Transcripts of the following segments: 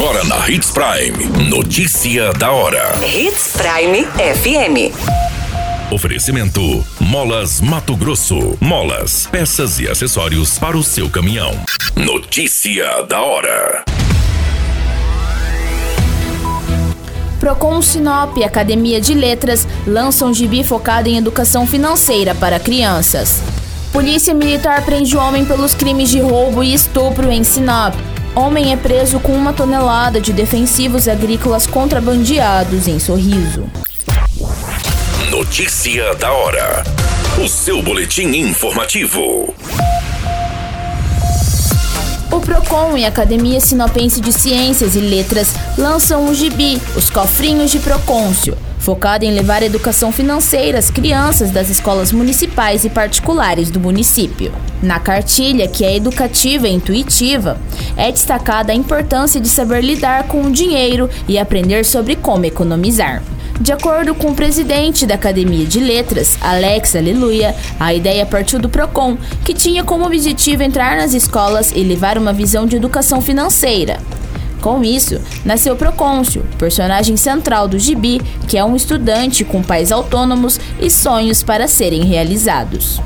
Agora na Hits Prime. Notícia da hora. Hits Prime FM. Oferecimento: Molas Mato Grosso. Molas, peças e acessórios para o seu caminhão. Notícia da hora. Procon Sinop e Academia de Letras lançam gibi focado em educação financeira para crianças. Polícia Militar prende homem pelos crimes de roubo e estupro em Sinop. Homem é preso com uma tonelada de defensivos agrícolas contrabandeados em Sorriso. Notícia da hora. O seu boletim informativo. O Procon e a Academia Sinopense de Ciências e Letras lançam o gibi, os cofrinhos de Procôncio, focado em levar educação financeira às crianças das escolas municipais e particulares do município. Na cartilha, que é educativa e intuitiva, é destacada a importância de saber lidar com o dinheiro e aprender sobre como economizar. De acordo com o presidente da Academia de Letras, Alex Aleluia, a ideia partiu do Procon, que tinha como objetivo entrar nas escolas e levar uma visão de educação financeira. Com isso, nasceu Procôncio, personagem central do Gibi, que é um estudante com pais autônomos e sonhos para serem realizados.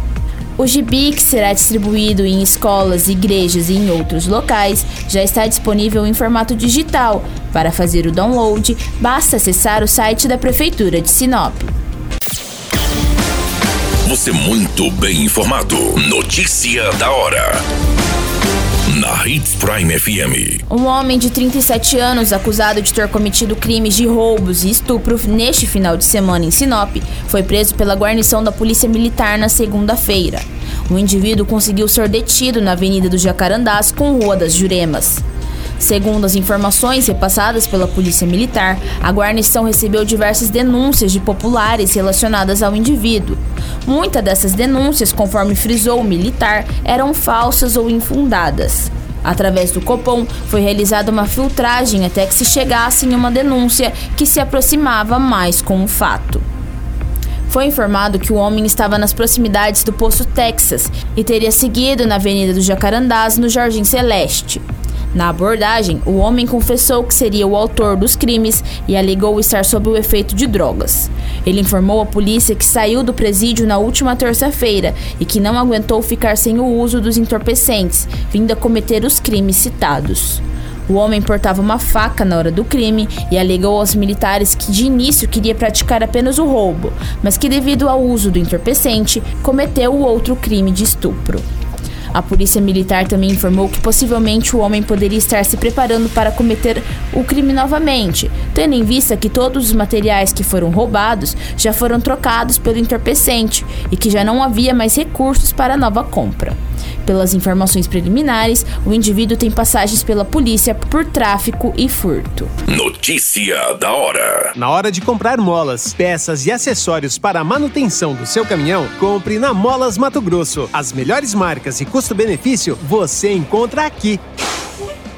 O gibi, que será distribuído em escolas, igrejas e em outros locais, já está disponível em formato digital. Para fazer o download, basta acessar o site da Prefeitura de Sinop. Você muito bem informado. Notícia da hora Hits Prime FM. Um homem de 37 anos acusado de ter cometido crimes de roubos e estupro neste final de semana em Sinop foi preso pela guarnição da Polícia Militar na segunda-feira. O indivíduo conseguiu ser detido na Avenida dos Jacarandás com Rua das Juremas. Segundo as informações repassadas pela Polícia Militar, a guarnição recebeu diversas denúncias de populares relacionadas ao indivíduo. Muitas dessas denúncias, conforme frisou o militar, eram falsas ou infundadas. Através do Copom, foi realizada uma filtragem até que se chegasse em uma denúncia que se aproximava mais com o fato. Foi informado que o homem estava nas proximidades do Poço Texas e teria seguido na Avenida dos Jacarandás, no Jardim Celeste. Na abordagem, o homem confessou que seria o autor dos crimes e alegou estar sob o efeito de drogas. Ele informou à polícia que saiu do presídio na última terça-feira e que não aguentou ficar sem o uso dos entorpecentes, vindo a cometer os crimes citados. O homem portava uma faca na hora do crime e alegou aos militares que de início queria praticar apenas o roubo, mas que devido ao uso do entorpecente, cometeu o outro crime de estupro. A polícia militar também informou que possivelmente o homem poderia estar se preparando para cometer o crime novamente, tendo em vista que todos os materiais que foram roubados já foram trocados pelo entorpecente e que já não havia mais recursos para nova compra. Pelas informações preliminares, o indivíduo tem passagens pela polícia por tráfico e furto. Notícia da hora: Na hora de comprar molas, peças e acessórios para a manutenção do seu caminhão, compre na Molas Mato Grosso. As melhores marcas e custo-benefício você encontra aqui.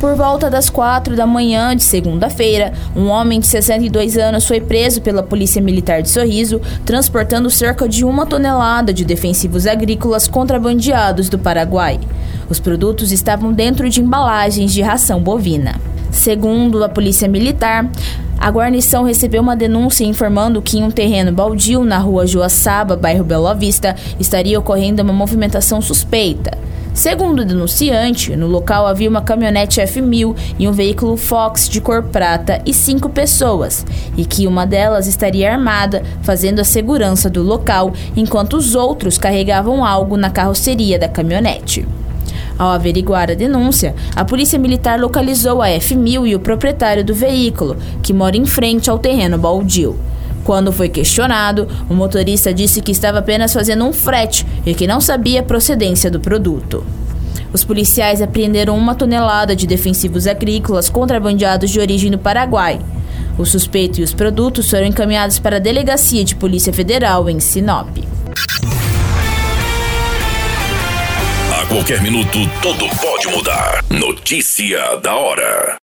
Por volta das quatro da manhã de segunda-feira, um homem de 62 anos foi preso pela Polícia Militar de Sorriso, transportando cerca de uma tonelada de defensivos agrícolas contrabandeados do Paraguai. Os produtos estavam dentro de embalagens de ração bovina. Segundo a Polícia Militar, a guarnição recebeu uma denúncia informando que em um terreno baldio na rua Joaçaba, bairro Bela Vista, estaria ocorrendo uma movimentação suspeita. Segundo o denunciante, no local havia uma caminhonete F1000 e um veículo Fox de cor prata e cinco pessoas, e que uma delas estaria armada, fazendo a segurança do local, enquanto os outros carregavam algo na carroceria da caminhonete. Ao averiguar a denúncia, a Polícia Militar localizou a F1000 e o proprietário do veículo, que mora em frente ao terreno baldio. Quando foi questionado, o motorista disse que estava apenas fazendo um frete e que não sabia a procedência do produto. Os policiais apreenderam uma tonelada de defensivos agrícolas contrabandeados de origem do Paraguai. O suspeito e os produtos foram encaminhados para a Delegacia de Polícia Federal em Sinop. A qualquer minuto, tudo pode mudar. Notícia da hora.